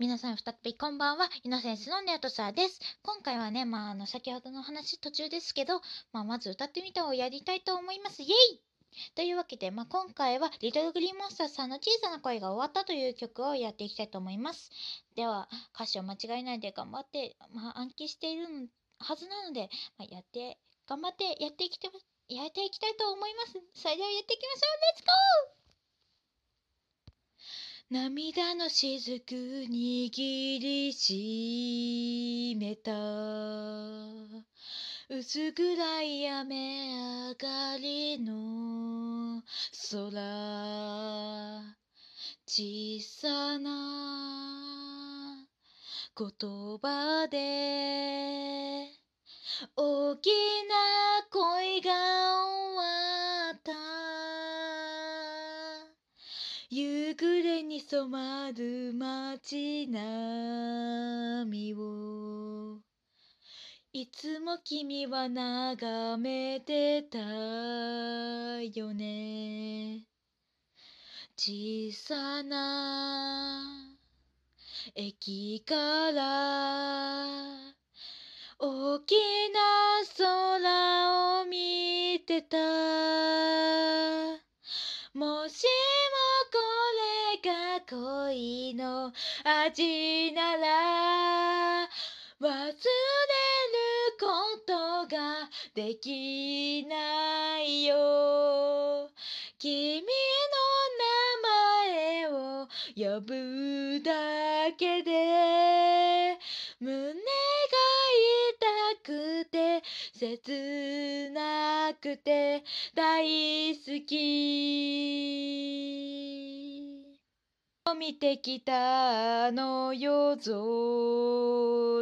皆さん再びこんばんは、イノセンスのネオトサーです。今回はね、まあ、あの、先ほどの話途中ですけど、まあ、まず歌ってみたをやりたいと思います。イエイというわけで、まあ、今回は、リトルグリーンモンスターさんの小さな声が終わったという曲をやっていきたいと思います。では、歌詞を間違えないで頑張って、まあ、暗記しているはずなので、まあ、やって、頑張ってやっていきて、やっていきたいと思います。それではやっていきましょうレッツゴー涙の雫握りしめた。薄暗い雨上がりの空。小さな言葉で大きな恋が終わ染まる街並みを。いつも君は眺めてたよね。小さな駅から大きな空を見てた。もし恋の味なら忘れることができないよ。君の名前を呼ぶだけで胸が痛くて切なくて大好き。見てきたあの夜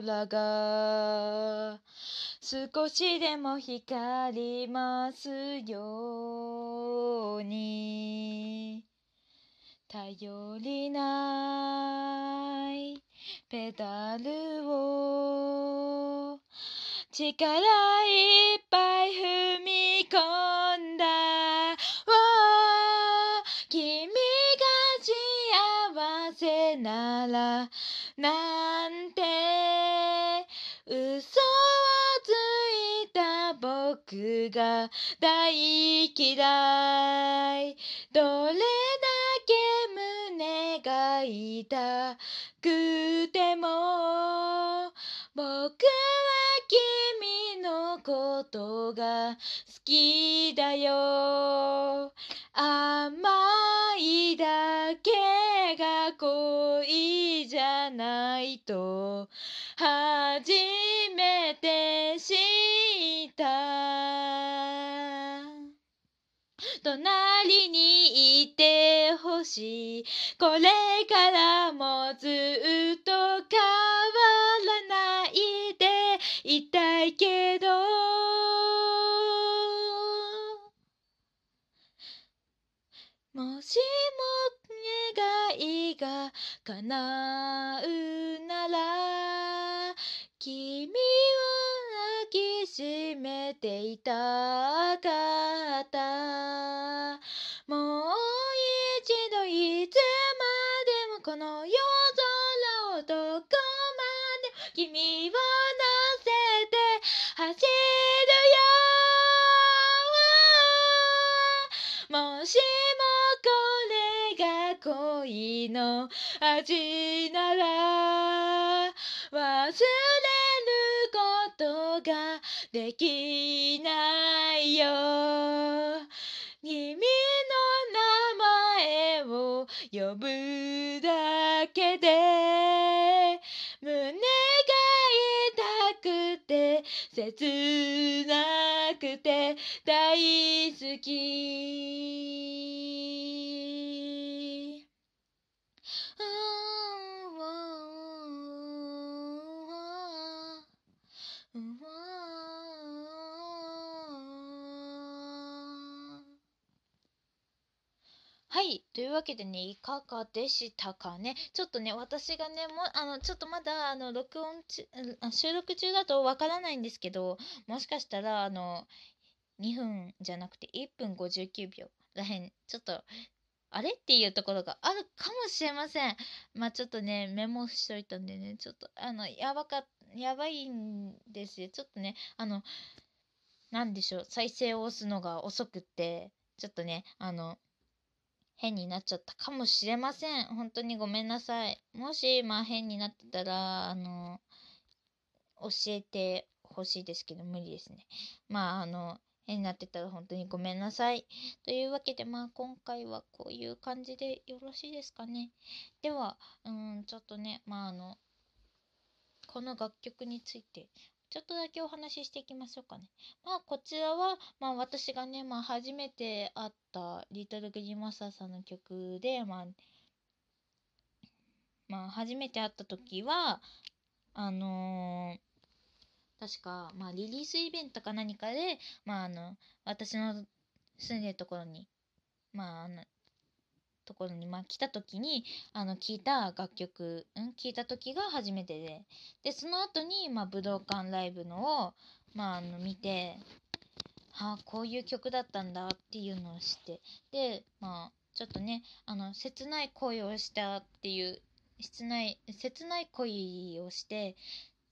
空が。少しでも光りますように。頼りない。ペダルを。力いっぱい踏み込んならなんて嘘をついた僕が大嫌い。どれだけ胸が痛くても僕は君のことが好きだよ。甘いだけが恋じゃないと初めて知った。隣にいてほしい。これからもずっと変わらないでいたいけど。もしもいが叶うなら君を抱きしめていたかった。もう一度いつまでもこの夜空をどこまで君を乗せて走るよ。もし恋の味なら忘れることができないよ。君の名前を呼ぶだけで胸が痛くて切なくて大好き。はい。というわけでね、いかがでしたかね？ちょっとね、私がね、もあの、ちょっとまだ、あの、録音中、収録中だとわからないんですけど、もしかしたら、あの、2分じゃなくて1分59秒らへん、ちょっとあれ？っていうところがあるかもしれません。まあちょっとね、メモしといたんでね、ちょっと、あの、やばか、やばいんですよ。ちょっとね、あの、なんでしょう、再生を押すのが遅くって、ちょっとね、あの、変になっちゃったかもしれません。本当にごめんなさい。もし、まあ変になってたら、あの、教えてほしいですけど、無理ですね。まあ、あの、変になってたら本当にごめんなさい。というわけで、まあ今回はこういう感じでよろしいですかね。では、うん、ちょっとね、まああの、この楽曲についてちょっとだけお話ししていきましょうかね。まあ、こちらは、まあ、私がね、まあ、初めて会ったリトルグリーマスターさんの曲で、まあ、まあ、初めて会った時は、あのー、確か、まあ、リリースイベントか何かで、まあ、あの、私の住んでるところに、まあ、あの、ところに、まあ、来た時にあの聞いた楽曲、うん、聞いた時が初めてででその後にまあ、武道館ライブのを、まあ、あの見てああこういう曲だったんだっていうのを知ってでまあちょっとねあの切ない恋をしたっていう切ない切ない恋をして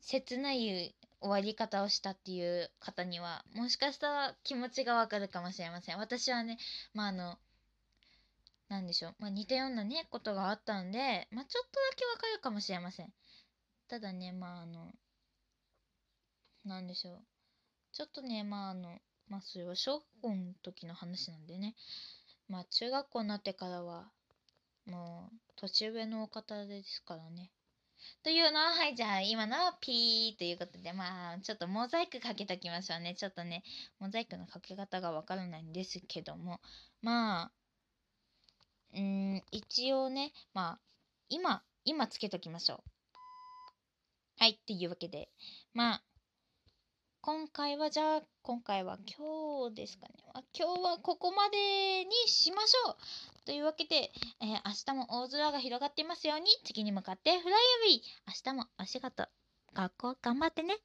切ない終わり方をしたっていう方にはもしかしたら気持ちがわかるかもしれません。私はねまああのなんでしょう、まあ、似たようなね、ことがあったんで、まあ、ちょっとだけわかるかもしれません。ただね、まあ、あの、なんでしょう。ちょっとね、まあ、あの、まあ、それは小学校の時の話なんでね、まあ、中学校になってからは、もう、年上のお方ですからね。というのは、はい、じゃあ、今のはピーということで、まあ、ちょっとモザイクかけときましょうね。ちょっとね、モザイクのかけ方がわからないんですけども、まあ、うん、一応ね、まあ、今、今つけときましょう。はい、っていうわけで、まあ、今回はじゃあ、今回は今日ですかね。今日はここまでにしましょうというわけで、えー、明日も大空が広がっていますように、次に向かってフライアウェイ明日もお仕事、学校頑張ってね。